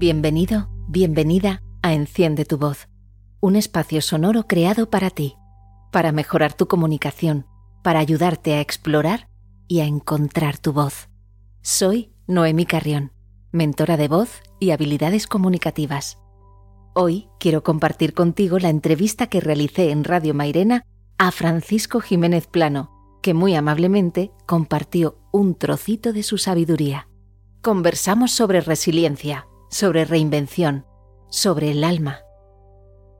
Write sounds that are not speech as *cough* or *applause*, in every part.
Bienvenido, bienvenida a Enciende tu voz, un espacio sonoro creado para ti, para mejorar tu comunicación, para ayudarte a explorar y a encontrar tu voz. Soy Noemi Carrión, mentora de voz y habilidades comunicativas. Hoy quiero compartir contigo la entrevista que realicé en Radio Mairena a Francisco Jiménez Plano, que muy amablemente compartió un trocito de su sabiduría. Conversamos sobre resiliencia sobre reinvención, sobre el alma.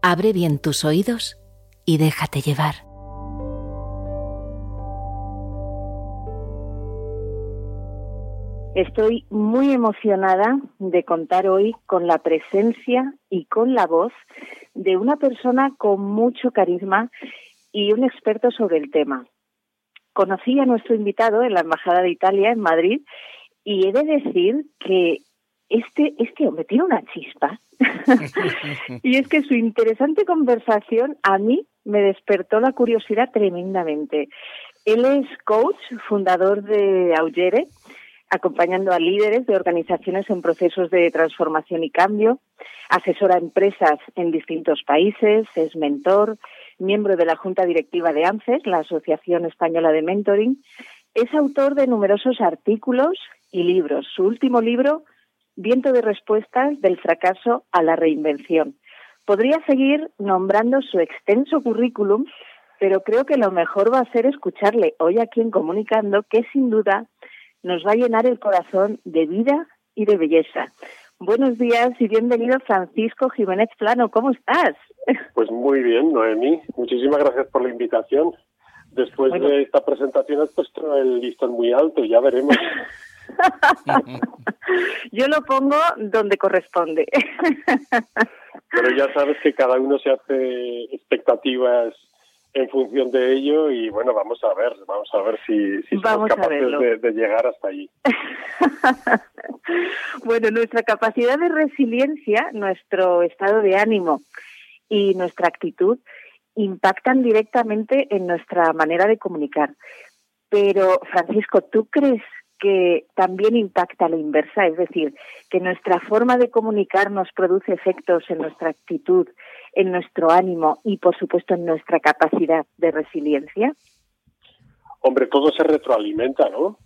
Abre bien tus oídos y déjate llevar. Estoy muy emocionada de contar hoy con la presencia y con la voz de una persona con mucho carisma y un experto sobre el tema. Conocí a nuestro invitado en la Embajada de Italia en Madrid y he de decir que este, este hombre tiene una chispa. *laughs* y es que su interesante conversación a mí me despertó la curiosidad tremendamente. Él es coach, fundador de Augere, acompañando a líderes de organizaciones en procesos de transformación y cambio, asesora a empresas en distintos países, es mentor, miembro de la Junta Directiva de ANCES, la Asociación Española de Mentoring, es autor de numerosos artículos y libros. Su último libro, viento de respuestas del fracaso a la reinvención. Podría seguir nombrando su extenso currículum, pero creo que lo mejor va a ser escucharle hoy aquí en Comunicando, que sin duda nos va a llenar el corazón de vida y de belleza. Buenos días y bienvenido Francisco Jiménez Plano. ¿Cómo estás? Pues muy bien, Noemí. Muchísimas gracias por la invitación. Después de esta presentación has puesto el listón muy alto, ya veremos. *laughs* *laughs* Yo lo pongo donde corresponde. *laughs* Pero ya sabes que cada uno se hace expectativas en función de ello y bueno, vamos a ver, vamos a ver si, somos capaces de, llegar hasta allí. *laughs* bueno, nuestra capacidad de resiliencia, nuestro estado de ánimo y nuestra actitud impactan directamente en nuestra manera de comunicar. Pero, Francisco, ¿tú crees que también impacta a la inversa, es decir, que nuestra forma de comunicar nos produce efectos en nuestra actitud, en nuestro ánimo y, por supuesto, en nuestra capacidad de resiliencia? Hombre, todo se retroalimenta, ¿no?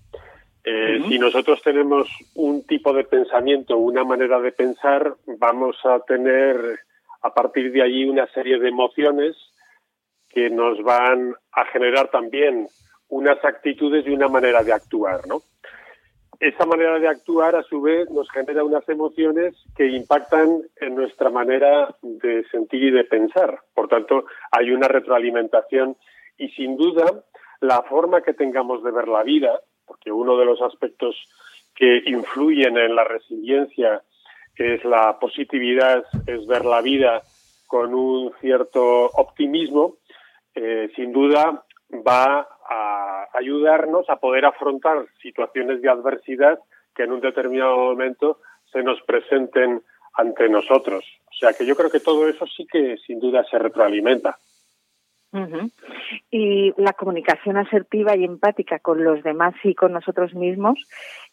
Eh, si nosotros tenemos un tipo de pensamiento, una manera de pensar, vamos a tener a partir de allí una serie de emociones que nos van a generar también unas actitudes y una manera de actuar, ¿no? esa manera de actuar, a su vez, nos genera unas emociones que impactan en nuestra manera de sentir y de pensar. Por tanto, hay una retroalimentación y, sin duda, la forma que tengamos de ver la vida, porque uno de los aspectos que influyen en la resiliencia es la positividad, es ver la vida con un cierto optimismo, eh, sin duda va a ayudarnos a poder afrontar situaciones de adversidad que en un determinado momento se nos presenten ante nosotros. O sea que yo creo que todo eso sí que sin duda se retroalimenta. Y la comunicación asertiva y empática con los demás y con nosotros mismos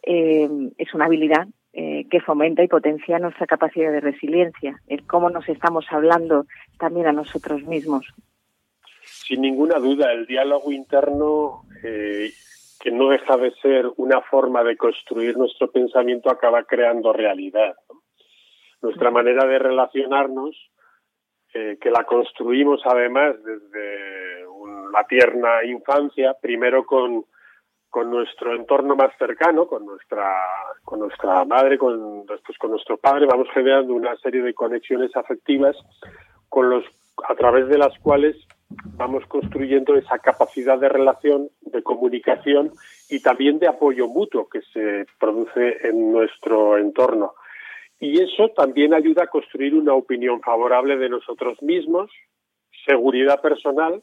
eh, es una habilidad eh, que fomenta y potencia nuestra capacidad de resiliencia, el cómo nos estamos hablando también a nosotros mismos sin ninguna duda, el diálogo interno, eh, que no deja de ser una forma de construir nuestro pensamiento, acaba creando realidad. Nuestra manera de relacionarnos, eh, que la construimos además desde la tierna infancia, primero con, con nuestro entorno más cercano, con nuestra, con nuestra madre, con, después con nuestro padre, vamos generando una serie de conexiones afectivas con los, a través de las cuales vamos construyendo esa capacidad de relación, de comunicación y también de apoyo mutuo que se produce en nuestro entorno. Y eso también ayuda a construir una opinión favorable de nosotros mismos, seguridad personal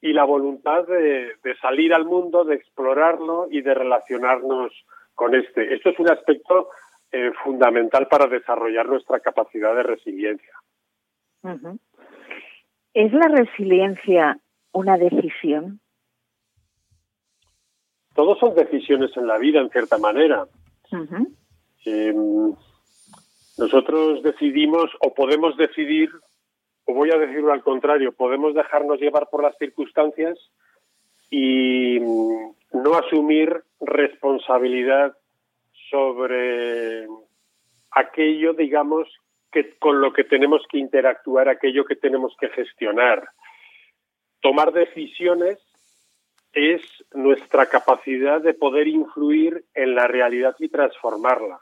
y la voluntad de, salir al mundo, de explorarlo y de relacionarnos con este. Esto es un aspecto eh, fundamental para desarrollar nuestra capacidad de resiliencia. ¿Es la resiliencia una decisión? Todos son decisiones en la vida, en cierta manera. Em, Nosotros decidimos o podemos decidir, o voy a decirlo al contrario, podemos dejarnos llevar por las circunstancias y no asumir responsabilidad sobre aquello, digamos, que con lo que tenemos que interactuar, aquello que tenemos que gestionar. Tomar decisiones es nuestra capacidad de poder influir en la realidad y transformarla.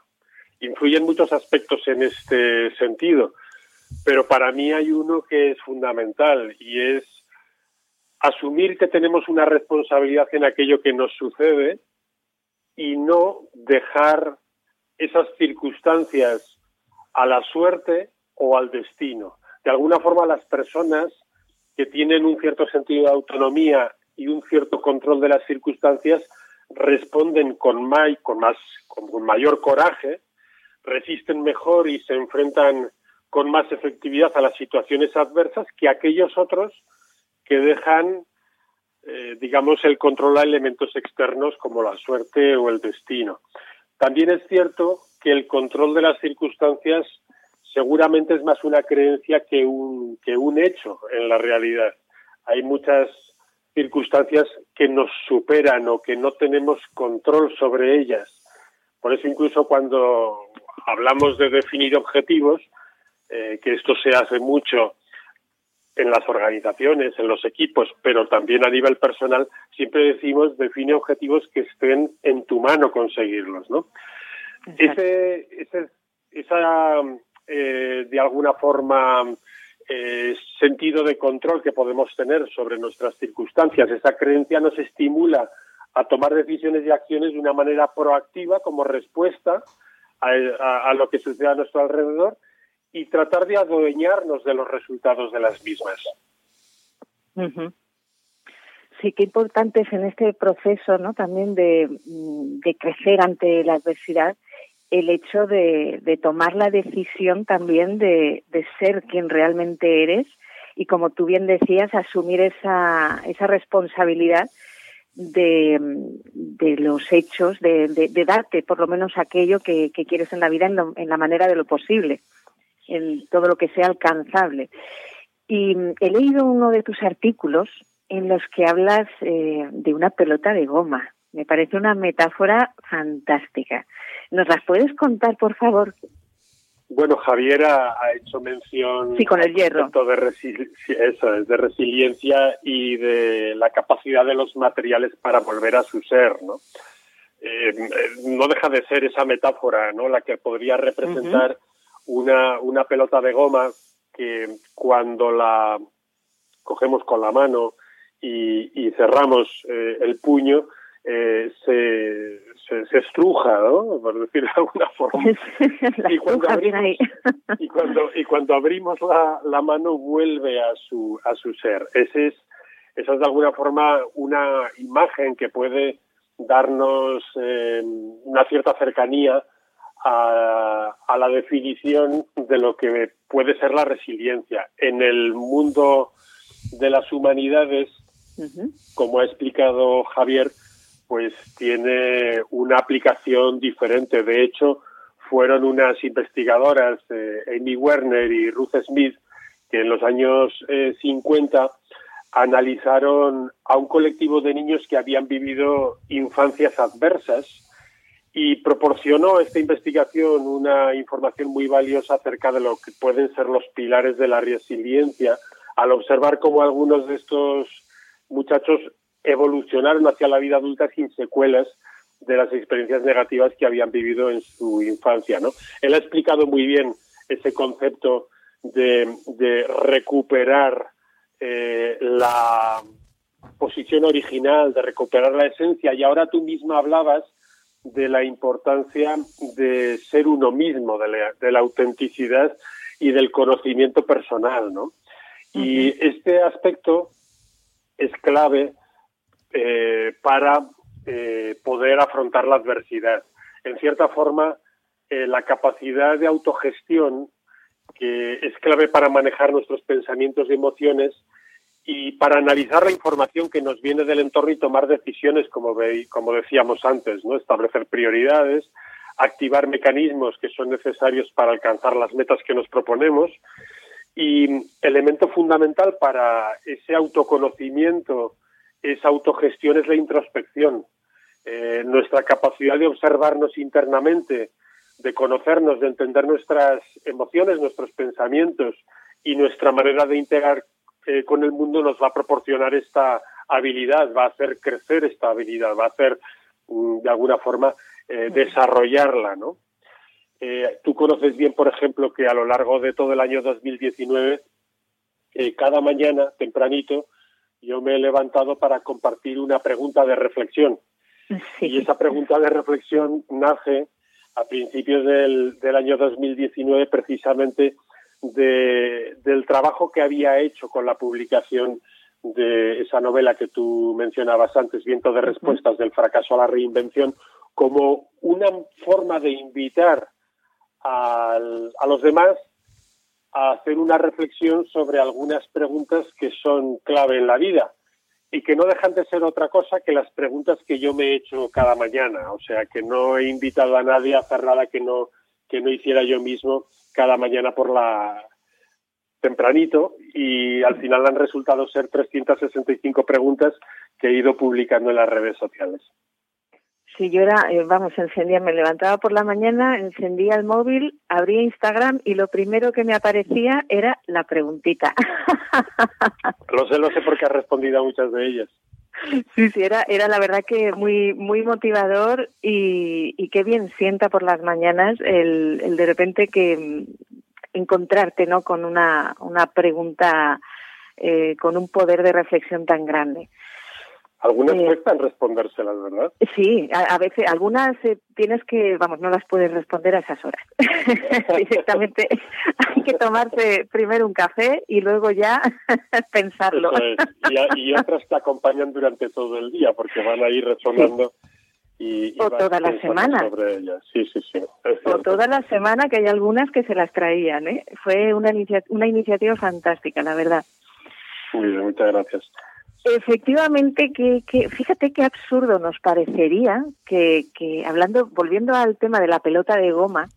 Influyen muchos aspectos en este sentido, pero para mí hay uno que es fundamental y es asumir que tenemos una responsabilidad en aquello que nos sucede y no dejar esas circunstancias a la suerte o al destino. De alguna forma las personas que tienen un cierto sentido de autonomía y un cierto control de las circunstancias responden con, más, con mayor coraje, resisten mejor y se enfrentan con más efectividad a las situaciones adversas que aquellos otros que dejan, eh, digamos, el control a elementos externos como la suerte o el destino. También es cierto que el control de las circunstancias seguramente es más una creencia que un, que un hecho en la realidad. Hay muchas circunstancias que nos superan o que no tenemos control sobre ellas. Por eso incluso cuando hablamos de definir objetivos, eh, que esto se hace mucho en las organizaciones, en los equipos, pero también a nivel personal, siempre decimos define objetivos que estén en tu mano conseguirlos, ¿no? Ese, ese, esa, eh, de alguna forma, eh, sentido de control que podemos tener sobre nuestras circunstancias. Esa creencia nos estimula a tomar decisiones y acciones de una manera proactiva como respuesta a, lo que sucede a nuestro alrededor y tratar de adueñarnos de los resultados de las mismas. Sí, qué importante es en este proceso ¿no? también de, de crecer ante la adversidad el hecho de, tomar la decisión también de, ser quien realmente eres y, como tú bien decías, asumir esa, esa responsabilidad de, de los hechos, de, darte por lo menos aquello que, que quieres en la vida en, en, la manera de lo posible, en todo lo que sea alcanzable. Y he leído uno de tus artículos en los que hablas eh, de una pelota de goma. Me parece una metáfora fantástica. ¿Nos las puedes contar, por favor? Bueno, Javier ha, hecho mención sí, con el hierro. De, eso, de resiliencia y de la capacidad de los materiales para volver a su ser, ¿no? Eh, no deja de ser esa metáfora, ¿no? La que podría representar una, una pelota de goma que cuando la cogemos con la mano y, cerramos eh, el puño, eh, se, se, estruja, ¿no? Por decirlo de alguna forma. *laughs* y, cuando abrimos, y, cuando, y cuando abrimos la, la mano vuelve a su, a su ser. Ese es, esa es de alguna forma una imagen que puede darnos eh, una cierta cercanía a, a, la definición de lo que puede ser la resiliencia. En el mundo de las humanidades, como ha explicado Javier, pues tiene una aplicación diferente. De hecho, fueron unas investigadoras, eh, Amy Werner y Ruth Smith, que en los años 50 eh, analizaron a un colectivo de niños que habían vivido infancias adversas y proporcionó esta investigación una información muy valiosa acerca de lo que pueden ser los pilares de la resiliencia al observar cómo algunos de estos muchachos evolucionaron hacia la vida adulta sin secuelas de las experiencias negativas que habían vivido en su infancia. ¿no? Él ha explicado muy bien ese concepto de, recuperar eh, la posición original, de recuperar la esencia, y ahora tú misma hablabas de la importancia de ser uno mismo, de la, de la autenticidad y del conocimiento personal, ¿no? Y este aspecto es clave eh, para eh, poder afrontar la adversidad. En cierta forma, eh, la capacidad de autogestión, que es clave para manejar nuestros pensamientos y emociones y para analizar la información que nos viene del entorno y tomar decisiones, como, ve, como decíamos antes, ¿no? establecer prioridades, activar mecanismos que son necesarios para alcanzar las metas que nos proponemos. Y elemento fundamental para ese autoconocimiento, esa autogestión es la introspección. Eh, nuestra capacidad de observarnos internamente, de conocernos, de entender nuestras emociones, nuestros pensamientos y nuestra manera de integrar eh, con el mundo nos va a proporcionar esta habilidad, va a hacer crecer esta habilidad, va a hacer mm, de alguna forma eh, desarrollarla, ¿no? Eh, tú conoces bien, por ejemplo, que a lo largo de todo el año 2019, cada mañana, tempranito, yo me he levantado para compartir una pregunta de reflexión. Y esa pregunta de reflexión nace a principios del, del año 2019 precisamente de, del trabajo que había hecho con la publicación de esa novela que tú mencionabas antes, Viento de Respuestas del fracaso a la reinvención, como una forma de invitar al, a los demás a hacer una reflexión sobre algunas preguntas que son clave en la vida y que no dejan de ser otra cosa que las preguntas que yo me he hecho cada mañana. O sea, que no he invitado a nadie a hacer nada que no, que no hiciera yo mismo cada mañana por la tempranito y al final han resultado ser 365 preguntas que he ido publicando en las redes sociales. Sí, yo era, eh, vamos, encendía, me levantaba por la mañana, encendía el móvil, abría Instagram y lo primero que me aparecía era la preguntita. *laughs* Lo sé, lo sé porque has respondido a muchas de ellas. Sí, sí, era, era la verdad que muy, muy motivador y, y qué bien sienta por las mañanas el, el de repente que mm, encontrarte, ¿no? Con una, una pregunta eh, con un poder de reflexión tan grande. Algunas eh, cuestan respondérselas, ¿verdad? Sí, a, veces, algunas eh, tienes que, vamos, no las puedes responder a esas horas. *laughs* Directamente *laughs* hay que tomarse primero un café y luego ya *laughs* pensarlo. y, otras te acompañan durante todo el día porque van a ir resonando. Y, o toda la semana. Sí, sí, sí. O toda la semana, que hay algunas que se las traían. ¿eh? Fue una, una iniciativa fantástica, la verdad. Muy bien, muchas gracias. Efectivamente, que, que fíjate qué absurdo nos parecería que, que, hablando, volviendo al tema de la pelota de goma,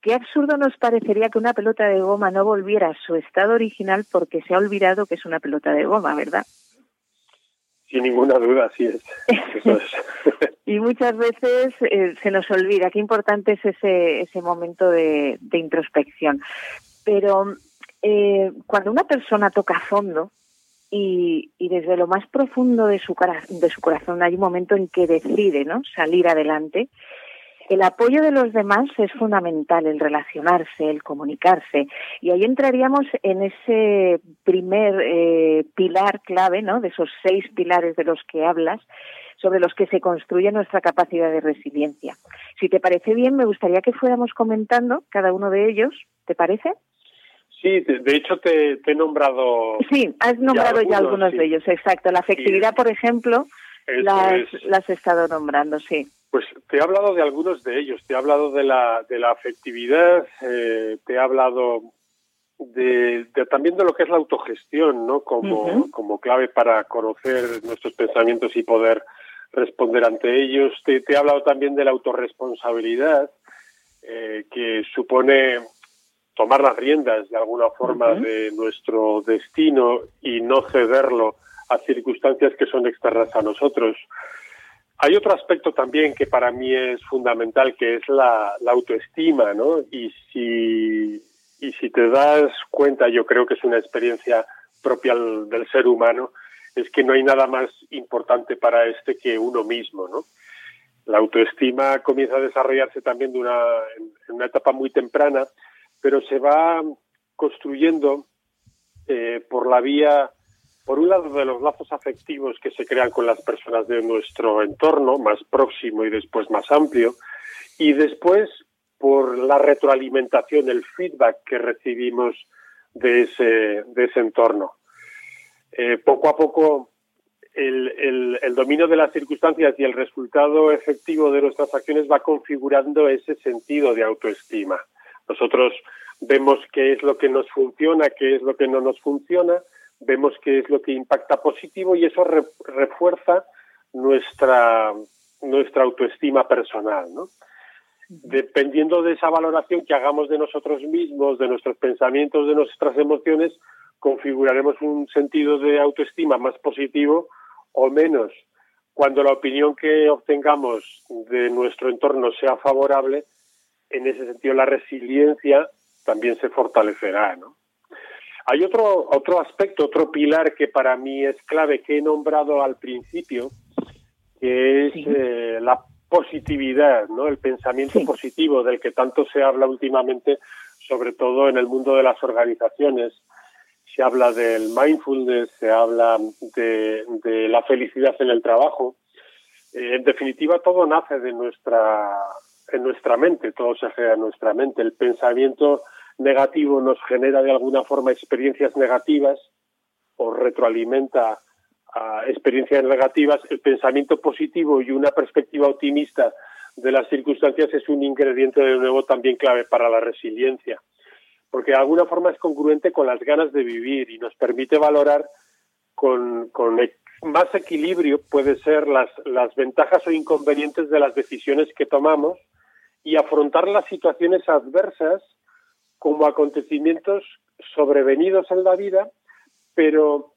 qué absurdo nos parecería que una pelota de goma no volviera a su estado original porque se ha olvidado que es una pelota de goma, ¿verdad? Sin ninguna duda, así es. *laughs* y muchas veces eh, se nos olvida qué importante es ese, ese momento de, de introspección. Pero eh, cuando una persona toca fondo, y, desde lo más profundo de su, de su corazón hay un momento en que decide ¿no? salir adelante. El apoyo de los demás es fundamental, el relacionarse, el comunicarse. Y ahí entraríamos en ese primer eh, pilar clave, ¿no? De esos seis pilares de los que hablas, sobre los que se construye nuestra capacidad de resiliencia. Si te parece bien, me gustaría que fuéramos comentando cada uno de ellos. ¿Te parece? Sí, de, hecho te, he nombrado. Sí, has nombrado ya algunos, de ellos, exacto. La afectividad, por ejemplo, las, las he estado nombrando, sí. Pues te he hablado de algunos de ellos. Te he hablado de la, de la afectividad, eh, te he hablado de, también de lo que es la autogestión, ¿no? Como, como clave para conocer nuestros pensamientos y poder responder ante ellos. Te, he hablado también de la autorresponsabilidad, eh, que supone tomar las riendas de alguna forma de nuestro destino y no cederlo a circunstancias que son externas a nosotros. Hay otro aspecto también que para mí es fundamental, que es la, autoestima, ¿no? Y si, y si te das cuenta, yo creo que es una experiencia propia del ser humano, es que no hay nada más importante para este que uno mismo, ¿no? La autoestima comienza a desarrollarse también de una, en una etapa muy temprana pero se va construyendo eh, por la vía, por un lado, de los lazos afectivos que se crean con las personas de nuestro entorno, más próximo y después más amplio, y después por la retroalimentación, el feedback que recibimos de ese, entorno. Eh, poco a poco el, el, dominio de las circunstancias y el resultado efectivo de nuestras acciones va configurando ese sentido de autoestima. Nosotros vemos qué es lo que nos funciona, qué es lo que no nos funciona, vemos qué es lo que impacta positivo y eso refuerza nuestra, nuestra autoestima personal. ¿no? dependiendo de esa valoración que hagamos de nosotros mismos, de nuestros pensamientos, de nuestras emociones, configuraremos un sentido de autoestima más positivo o menos. Cuando la opinión que obtengamos de nuestro entorno sea favorable, en ese sentido la resiliencia también se fortalecerá, ¿no? Hay otro, otro aspecto, otro pilar que para mí es clave, que he nombrado al principio, que es eh, la positividad, ¿no? El pensamiento positivo del que tanto se habla últimamente, sobre todo en el mundo de las organizaciones. Se habla del mindfulness, se habla de, la felicidad en el trabajo. Eh, en definitiva, todo nace de nuestra, en nuestra mente, todo se hace en nuestra mente. El pensamiento negativo nos genera de alguna forma experiencias negativas o retroalimenta a experiencias negativas, el pensamiento positivo y una perspectiva optimista de las circunstancias es un ingrediente de nuevo también clave para la resiliencia, porque de alguna forma es congruente con las ganas de vivir y nos permite valorar con, con más equilibrio puede ser las, las ventajas o inconvenientes de las decisiones que tomamos y afrontar las situaciones adversas como acontecimientos sobrevenidos en la vida, pero,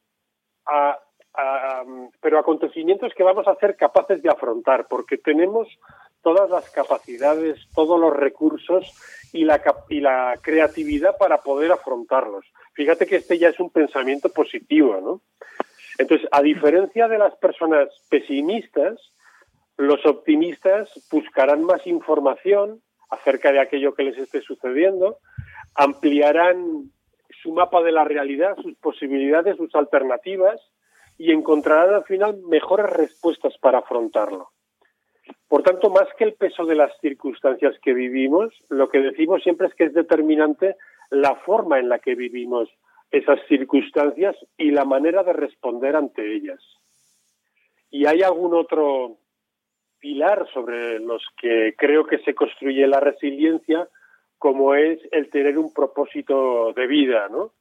pero acontecimientos que vamos a ser capaces de afrontar, porque tenemos todas las capacidades, todos los recursos y la, y la creatividad para poder afrontarlos. Fíjate que este ya es un pensamiento positivo, ¿no? Entonces, a diferencia de las personas pesimistas, los optimistas buscarán más información acerca de aquello que les esté sucediendo, ampliarán su mapa de la realidad, sus posibilidades, sus alternativas y encontrarán al final mejores respuestas para afrontarlo. Por tanto, más que el peso de las circunstancias que vivimos, lo que decimos siempre es que es determinante la forma en la que vivimos esas circunstancias y la manera de responder ante ellas. ¿Y hay algún otro pilar sobre los que creo que se construye la resiliencia? como es el tener un propósito de vida, ¿no?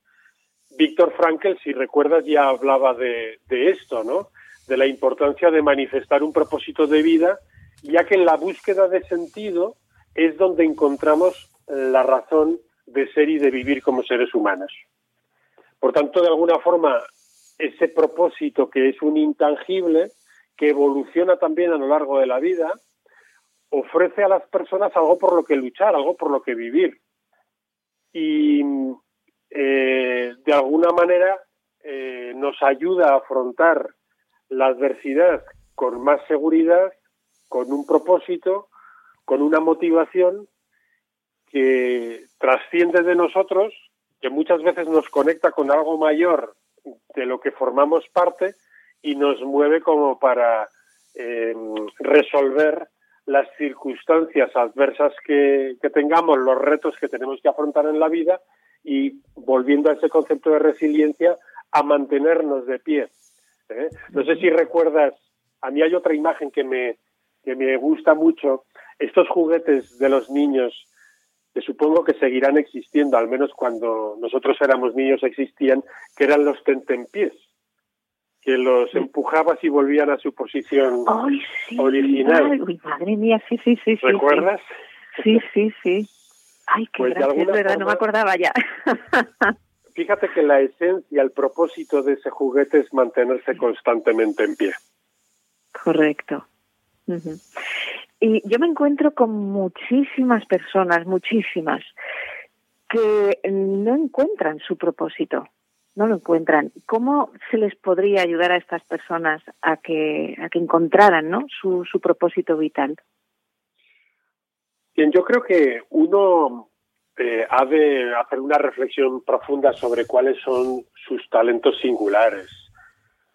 Víctor Frankl, si recuerdas, ya hablaba de, esto, ¿no? De la importancia de manifestar un propósito de vida, ya que en la búsqueda de sentido es donde encontramos la razón de ser y de vivir como seres humanos. Por tanto, de alguna forma, ese propósito que es un intangible, que evoluciona también a lo largo de la vida, ofrece a las personas algo por lo que luchar, algo por lo que vivir. Y eh, de alguna manera eh, nos ayuda a afrontar la adversidad con más seguridad, con un propósito, con una motivación que trasciende de nosotros, que muchas veces nos conecta con algo mayor de lo que formamos parte y nos mueve como para eh, resolver las circunstancias adversas que, tengamos, los retos que tenemos que afrontar en la vida y volviendo a ese concepto de resiliencia, a mantenernos de pie. ¿eh? No sé si recuerdas, a mí hay otra imagen que me, que me gusta mucho, estos juguetes de los niños, que supongo que seguirán existiendo, al menos cuando nosotros éramos niños existían, que eran los tentempiés que los empujabas y volvían a su posición original. Ay, madre mía, sí, sí, sí. ¿Recuerdas? Sí, sí, sí. Ay, qué pues es verdad, no me acordaba ya. *laughs* fíjate que la esencia, el propósito de ese juguete es mantenerse constantemente en pie. Correcto. Y yo me encuentro con muchísimas personas, muchísimas, que no encuentran su propósito no lo encuentran. ¿Cómo se les podría ayudar a estas personas a que, a que encontraran ¿no? su, su propósito vital? Bien, yo creo que uno eh, ha de hacer una reflexión profunda sobre cuáles son sus talentos singulares.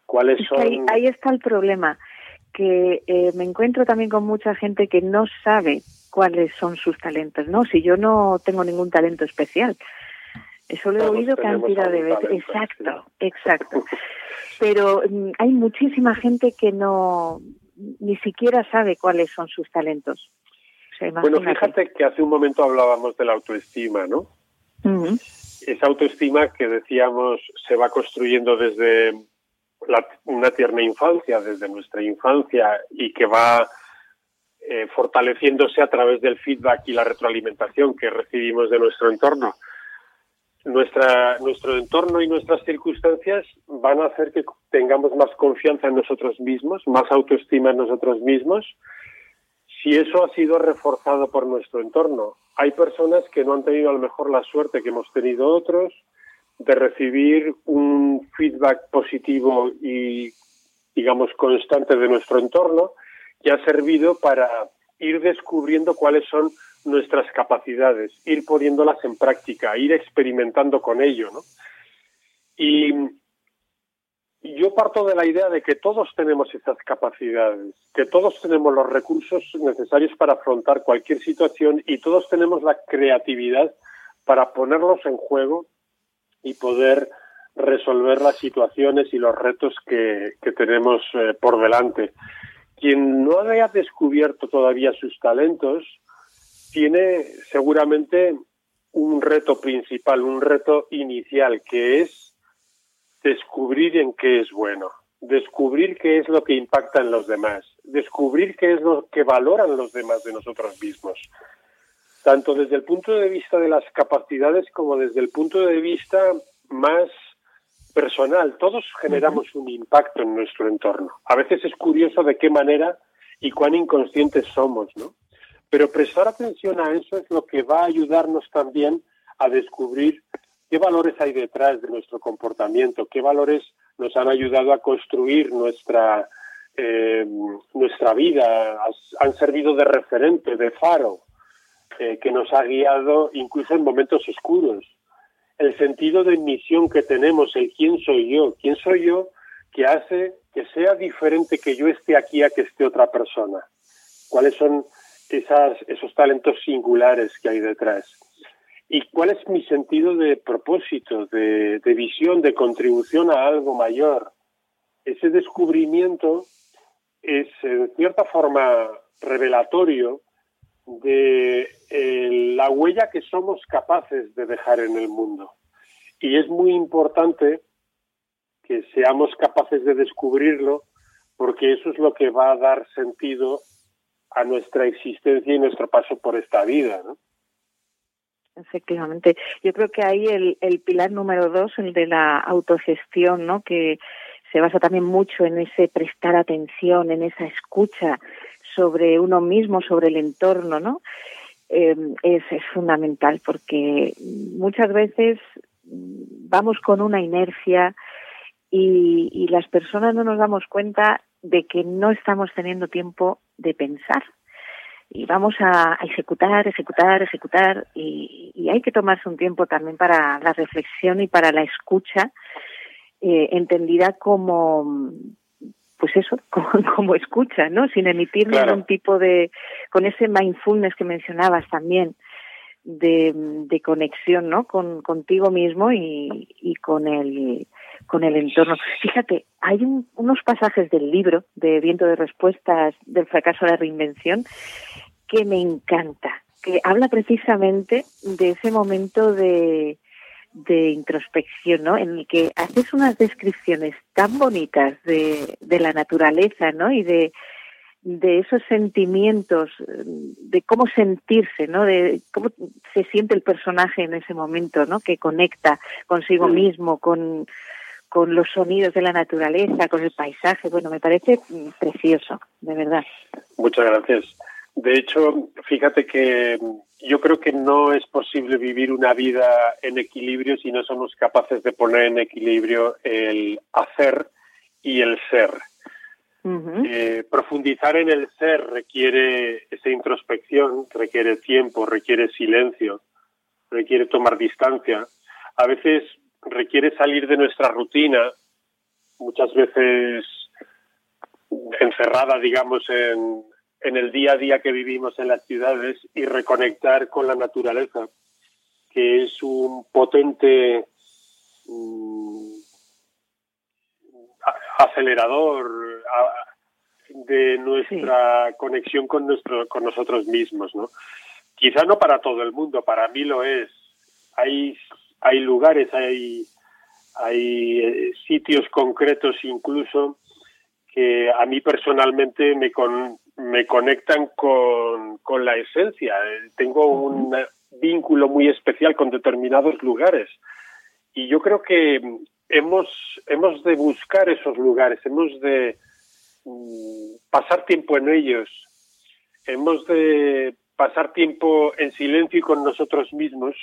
¿Cuáles son... ahí, ahí, está el problema, que eh, me encuentro también con mucha gente que no sabe cuáles son sus talentos. No, si yo no tengo ningún talento especial, eso lo he oído cantidad de veces. Exacto, exacto. *laughs* Pero mm, hay muchísima gente que no ni siquiera sabe cuáles son sus talentos. bueno, fíjate que hace un momento hablábamos de la autoestima, ¿no? Esa autoestima que decíamos se va construyendo desde una tierna infancia, desde nuestra infancia, y que va eh, fortaleciéndose a través del feedback y la retroalimentación que recibimos de nuestro entorno. Nuestra, nuestro entorno y nuestras circunstancias van a hacer que tengamos más confianza en nosotros mismos, más autoestima en nosotros mismos, si eso ha sido reforzado por nuestro entorno. Hay personas que no han tenido a lo mejor la suerte que hemos tenido otros de recibir un feedback positivo y, digamos, constante de nuestro entorno que ha servido para ir descubriendo cuáles son nuestras capacidades, ir poniéndolas en práctica, ir experimentando con ello, ¿no? Y yo parto de la idea de que todos tenemos esas capacidades, que todos tenemos los recursos necesarios para afrontar cualquier situación y todos tenemos la creatividad para ponerlos en juego y poder resolver las situaciones y los retos que, tenemos eh, por delante quien no haya descubierto todavía sus talentos tiene seguramente un reto principal, un reto inicial, que es descubrir en qué es bueno, descubrir qué es lo que impacta en los demás, descubrir qué es lo que valoran los demás de nosotros mismos, tanto desde el punto de vista de las capacidades como desde el punto de vista más personal. Todos generamos un impacto en nuestro entorno. A veces es curioso de qué manera y cuán inconscientes somos, ¿no? Pero prestar atención a eso es lo que va a ayudarnos también a descubrir qué valores hay detrás de nuestro comportamiento, qué valores nos han ayudado a construir nuestra, eh, nuestra vida, han servido de referente, de faro, eh, que nos ha guiado incluso en momentos oscuros el sentido de misión que tenemos, el quién soy yo, quién soy yo que hace que sea diferente que yo esté aquí a que esté otra persona. ¿Cuáles son esas, esos talentos singulares que hay detrás? ¿Y cuál es mi sentido de propósito, de, de visión, de contribución a algo mayor? Ese descubrimiento es en cierta forma revelatorio de eh, la huella que somos capaces de dejar en el mundo. Y es muy importante que seamos capaces de descubrirlo porque eso es lo que va a dar sentido a nuestra existencia y nuestro paso por esta vida. ¿no? Efectivamente. Yo creo que ahí el, el pilar número dos, el de la autogestión, ¿no? que se basa también mucho en ese prestar atención, en esa escucha sobre uno mismo, sobre el entorno, ¿no? Eh, es, es fundamental porque muchas veces vamos con una inercia y, las personas no nos damos cuenta de que no estamos teniendo tiempo de pensar y vamos a, ejecutar, ejecutar, ejecutar y, y, hay que tomarse un tiempo también para la reflexión y para la escucha eh, entendida como pues eso, *laughs* como, escucha, ¿no? Sin emitir ningún tipo de, con ese mindfulness que mencionabas también, de, de conexión, ¿no? Con, contigo mismo y, y con el, con el entorno. Fíjate, hay unos pasajes del libro de Viento de Respuestas del fracaso de la reinvención que me encanta, que habla precisamente de ese momento de, de introspección, ¿no? En el que haces unas descripciones tan bonitas de, de la naturaleza, ¿no? Y de, de esos sentimientos, de cómo sentirse, ¿no? De cómo se siente el personaje en ese momento, ¿no? Que conecta consigo mismo, con, con los sonidos de la naturaleza, con el paisaje. Bueno, me parece precioso, de verdad. Muchas gracias. De hecho, fíjate que yo creo que no es posible vivir una vida en equilibrio si no somos capaces de poner en equilibrio el hacer y el ser. eh, profundizar en el ser requiere esa introspección, requiere tiempo, requiere silencio, requiere tomar distancia. A veces requiere salir de nuestra rutina, muchas veces encerrada, digamos, en, en el día a día que vivimos en las ciudades y reconectar con la naturaleza, que es un potente mm, acelerador de nuestra conexión con nuestro con nosotros mismos, ¿no? Quizá no para todo el mundo, para mí lo es. Hay hay lugares, hay hay eh, sitios concretos incluso que a mí personalmente me, con, me conectan con, con la esencia. Tengo un vínculo muy especial con determinados lugares. Y yo creo que hemos, hemos de buscar esos lugares, hemos de mm, pasar tiempo en ellos, hemos de pasar tiempo en silencio y con nosotros mismos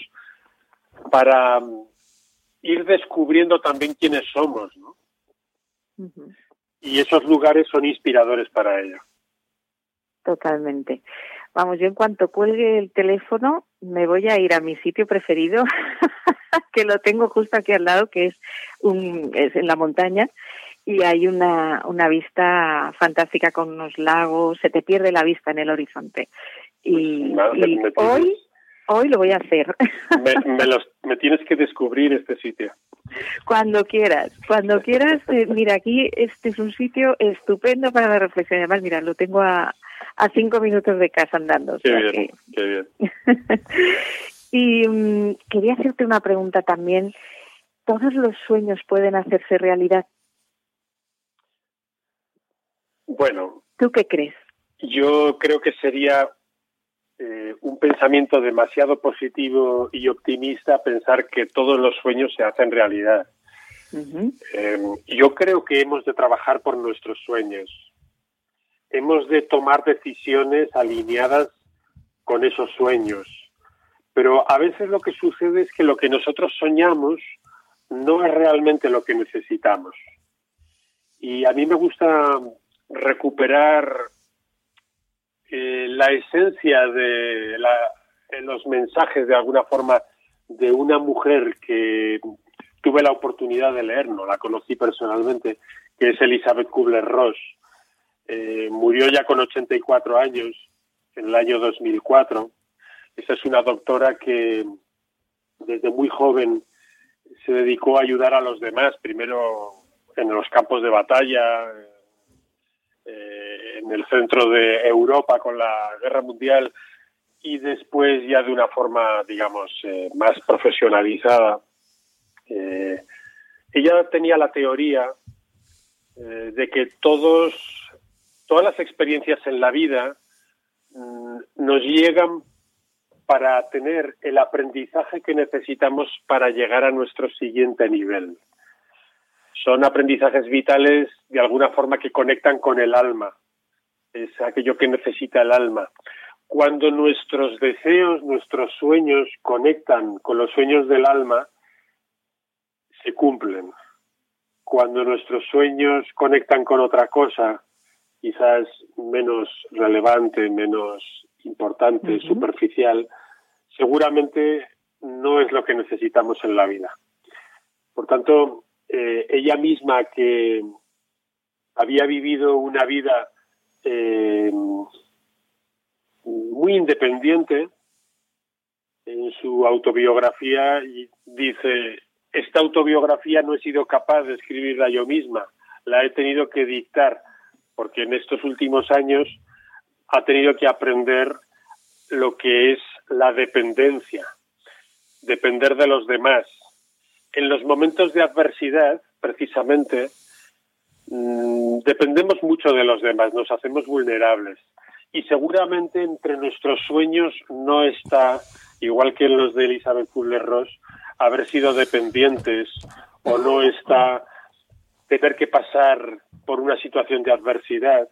para mm, ir descubriendo también quiénes somos, ¿no? Y esos lugares son inspiradores para ello. Totalmente. Vamos, yo en cuanto cuelgue el teléfono me voy a ir a mi sitio preferido, *laughs* que lo tengo justo aquí al lado, que es, un, es en la montaña, y hay una, una vista fantástica con unos lagos, se te pierde la vista en el horizonte. Y, hoy, hoy lo voy a hacer. *laughs* Me, los, me tienes que descubrir este sitio. Cuando quieras, cuando quieras, eh, mira, aquí este es un sitio estupendo para la reflexión. Además, mira, lo tengo a, a cinco minutos de casa andando. Qué bien, qué *laughs* bien. y mm, quería hacerte una pregunta también. ¿Todos los sueños pueden hacerse realidad? Bueno. ¿Tú qué crees? Yo creo que sería eh, un pensamiento demasiado positivo y optimista pensar que todos los sueños se hacen realidad. Eh, yo creo que hemos de trabajar por nuestros sueños. Hemos de tomar decisiones alineadas con esos sueños. Pero a veces lo que sucede es que lo que nosotros soñamos no es realmente lo que necesitamos. Y a mí me gusta recuperar la esencia de los mensajes de alguna forma de una mujer que tuve la oportunidad de leer, no la conocí personalmente, que es Elizabeth Kubler-Ross. Eh, murió ya con 84 años, en el año 2004. Esa es una doctora que desde muy joven se dedicó a ayudar a los demás, primero en los campos de batalla, eh, en el centro de Europa con la guerra mundial y después ya de una forma, digamos, eh, más profesionalizada. Eh, ella tenía la teoría de que todos, todas las experiencias en la vida mm, nos llegan para tener el aprendizaje que necesitamos para llegar a nuestro siguiente nivel son aprendizajes vitales de alguna forma que conectan con el alma, es aquello que necesita el alma. Cuando nuestros deseos, nuestros sueños conectan con los sueños del alma, se cumplen. Cuando nuestros sueños conectan con otra cosa, quizás menos relevante, menos importante, superficial, seguramente no es lo que necesitamos en la vida. Por tanto, eh, ella misma que había vivido una vida eh, muy independiente en su autobiografía y dice, esta autobiografía no he sido capaz de escribirla yo misma, la he tenido que dictar, porque en estos últimos años ha tenido que aprender lo que es la dependencia, depender de los demás, en los momentos de adversidad, precisamente, mm, dependemos mucho de los demás, nos hacemos vulnerables. Y seguramente entre nuestros sueños no está, igual que en los de Elizabeth Kubler-Ross, haber sido dependientes o no está tener que pasar por una situación de adversidad,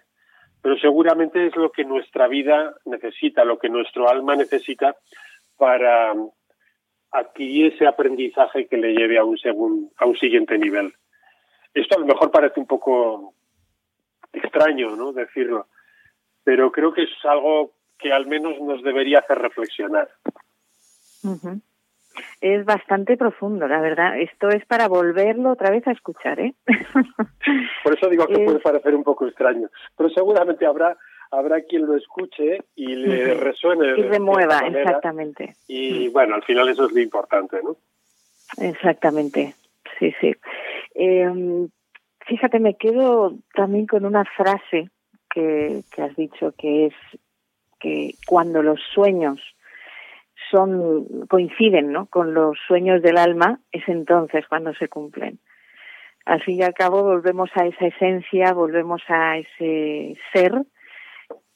pero seguramente es lo que nuestra vida necesita, lo que nuestro alma necesita para adquirir ese aprendizaje que le lleve a un, a un siguiente nivel. Esto a lo mejor parece un poco extraño, ¿no? Decirlo, pero creo que es algo que al menos nos debería hacer reflexionar. Es bastante profundo, la verdad. Esto es para volverlo otra vez a escuchar, ¿eh? *laughs* Por eso digo que *laughs* puede parecer un poco extraño, pero seguramente habrá habrá quien lo escuche y le resuene. Y remueva, exactamente. Y bueno, al final eso es lo importante, ¿no? Exactamente, sí, sí. Eh, fíjate, me quedo también con una frase que, que has dicho, que es que cuando los sueños son coinciden ¿no? con los sueños del alma, es entonces cuando se cumplen. Al fin y al cabo volvemos a esa esencia, volvemos a ese ser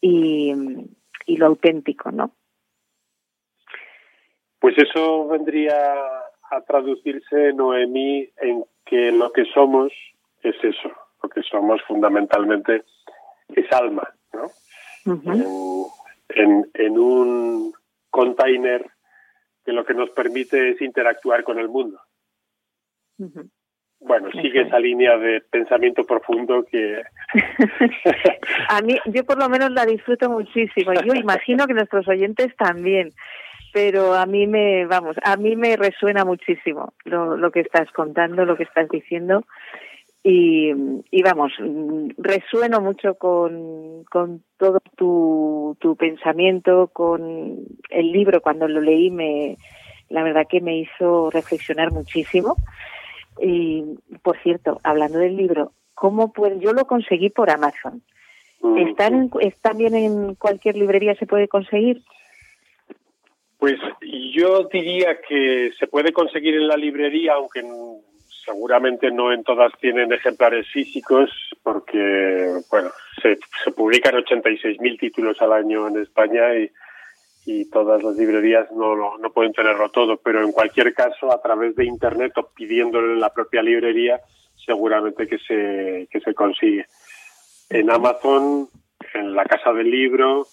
y, y lo auténtico, ¿no? Pues eso vendría a traducirse, Noemí, en que lo que somos es eso, lo que somos fundamentalmente es alma, ¿no? en, en, un container que lo que nos permite es interactuar con el mundo. Bueno, sigue esa línea de pensamiento profundo que... *laughs* a mí, yo por lo menos la disfruto muchísimo. Yo imagino que nuestros oyentes también pero a mí me, vamos, a mí me resuena muchísimo lo, que estás contando, lo que estás diciendo y, y vamos, resueno mucho con, con todo tu, tu pensamiento, con el libro cuando lo leí me, la verdad que me hizo reflexionar muchísimo. Y, por cierto, hablando del libro, ¿cómo puede, yo lo conseguí por Amazon. Mm. ¿Está, en, ¿Está bien en cualquier librería se puede conseguir? Pues yo diría que se puede conseguir en la librería, aunque seguramente no en todas tienen ejemplares físicos, porque bueno, se, se publican 86.000 títulos al año en España y, y todas las librerías no, no pueden tenerlo todo, pero en cualquier caso, a través de Internet o pidiéndolo en la propia librería, seguramente que se, que se consigue. En Amazon, en la Casa del Libro,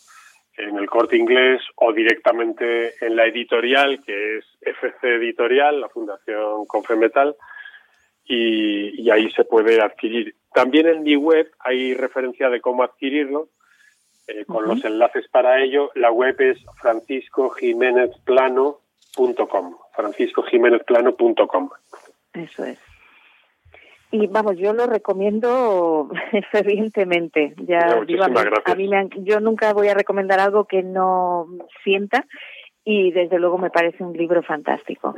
en el corte inglés o directamente en la editorial, que es FC Editorial, la Fundación Confemetal, y, y ahí se puede adquirir. También en mi web hay referencia de cómo adquirirlo, eh, con los enlaces para ello. La web es franciscojiménezplano.com, franciscojiménezplano.com. Eso es. Y vamos, yo lo recomiendo *laughs* fervientemente. Ya digo, a mí, yo nunca voy a recomendar algo que no sienta y desde luego me parece un libro fantástico.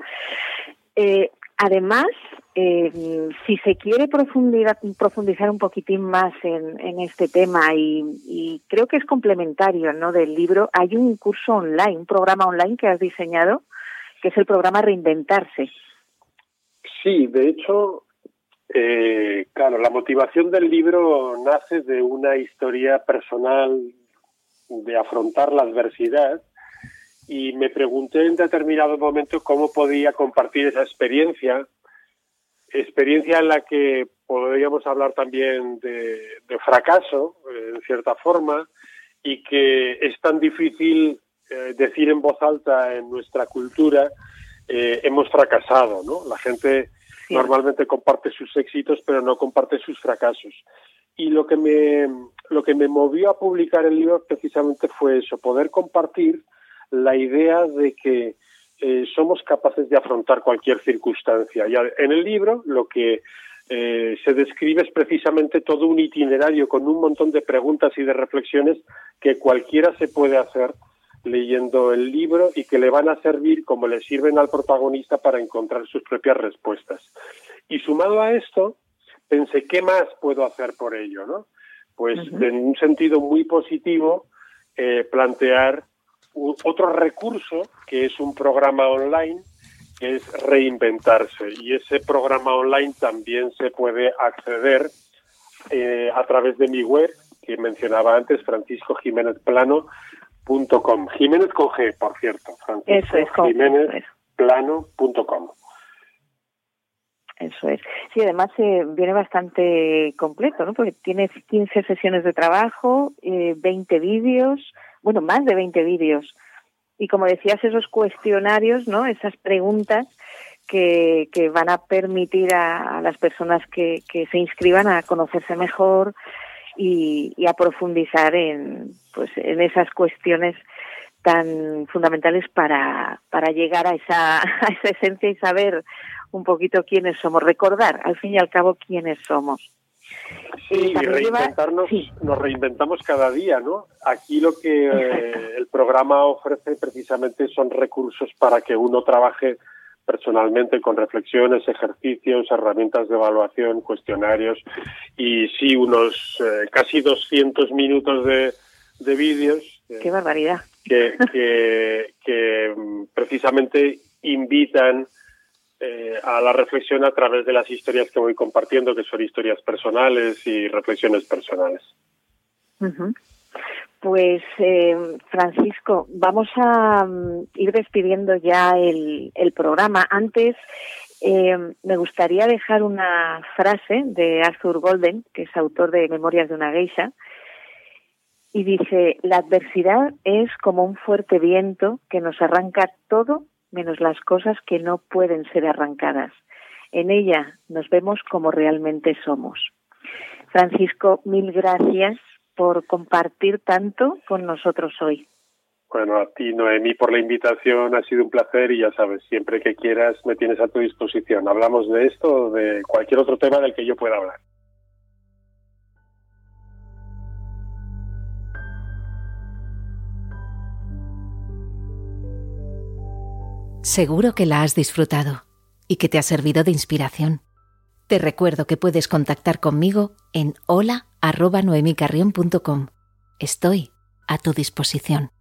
Eh, además, eh, si se quiere profundizar, profundizar un poquitín más en, en este tema y, y, creo que es complementario ¿no? del libro, hay un curso online, un programa online que has diseñado, que es el programa Reinventarse. Sí, de hecho, eh, claro, la motivación del libro nace de una historia personal de afrontar la adversidad y me pregunté en determinado momento cómo podía compartir esa experiencia, experiencia en la que podríamos hablar también de, fracaso, en cierta forma, y que es tan difícil eh, decir en voz alta en nuestra cultura, eh, hemos fracasado, ¿no? La gente Normalmente comparte sus éxitos, pero no comparte sus fracasos. Y lo que me, lo que me movió a publicar el libro precisamente fue eso, poder compartir la idea de que eh, somos capaces de afrontar cualquier circunstancia. Y en el libro lo que eh, se describe es precisamente todo un itinerario con un montón de preguntas y de reflexiones que cualquiera se puede hacer leyendo el libro y que le van a servir como le sirven al protagonista para encontrar sus propias respuestas. Y sumado a esto, pensé, ¿qué más puedo hacer por ello? ¿no? Pues en un sentido muy positivo, eh, plantear otro recurso que es un programa online que es reinventarse y ese programa online también se puede acceder eh, a través de mi web que mencionaba antes, Francisco Jiménez Plano, com. Jiménez con G, por cierto. Eso es. Jiménez plano punto com. Eso es. Sí, además eh, viene bastante completo, ¿no? Porque tiene 15 sesiones de trabajo, eh, 20 vídeos, bueno, más de 20 vídeos. Y como decías, esos cuestionarios, ¿no? Esas preguntas que, que van a permitir a, a las personas que, que se inscriban a conocerse mejor, y, a profundizar en, pues, en esas cuestiones tan fundamentales para, para llegar a esa, *laughs* a esa esencia y saber un poquito quiénes somos, recordar al fin y al cabo quiénes somos. Sí, y reinventarnos, nos reinventamos cada día, ¿no? Aquí lo que eh, el programa ofrece precisamente son recursos para que uno trabaje personalmente con reflexiones, ejercicios, herramientas de evaluación, cuestionarios y sí, unos eh, casi 200 minutos de, de vídeos. Eh, ¡Qué barbaridad! Que, que, que mm, precisamente invitan eh, a la reflexión a través de las historias que voy compartiendo, que son historias personales y reflexiones personales. Pues eh, Francisco, vamos a mm, ir despidiendo ya el, programa. Antes eh, me gustaría dejar una frase de Arthur Golden, que es autor de Memorias de una geisha, y dice, la adversidad es como un fuerte viento que nos arranca todo menos las cosas que no pueden ser arrancadas. En ella nos vemos como realmente somos. Francisco, mil gracias por compartir tanto con nosotros hoy. Bueno, a ti, Noemí, por la invitación. Ha sido un placer y ya sabes, siempre que quieras me tienes a tu disposición. Hablamos de esto o de cualquier otro tema del que yo pueda hablar. Seguro que la has disfrutado y que te ha servido de inspiración. Te recuerdo que puedes contactar conmigo en hola.noemicarrión.com. Estoy a tu disposición.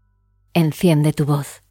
Enciende tu voz.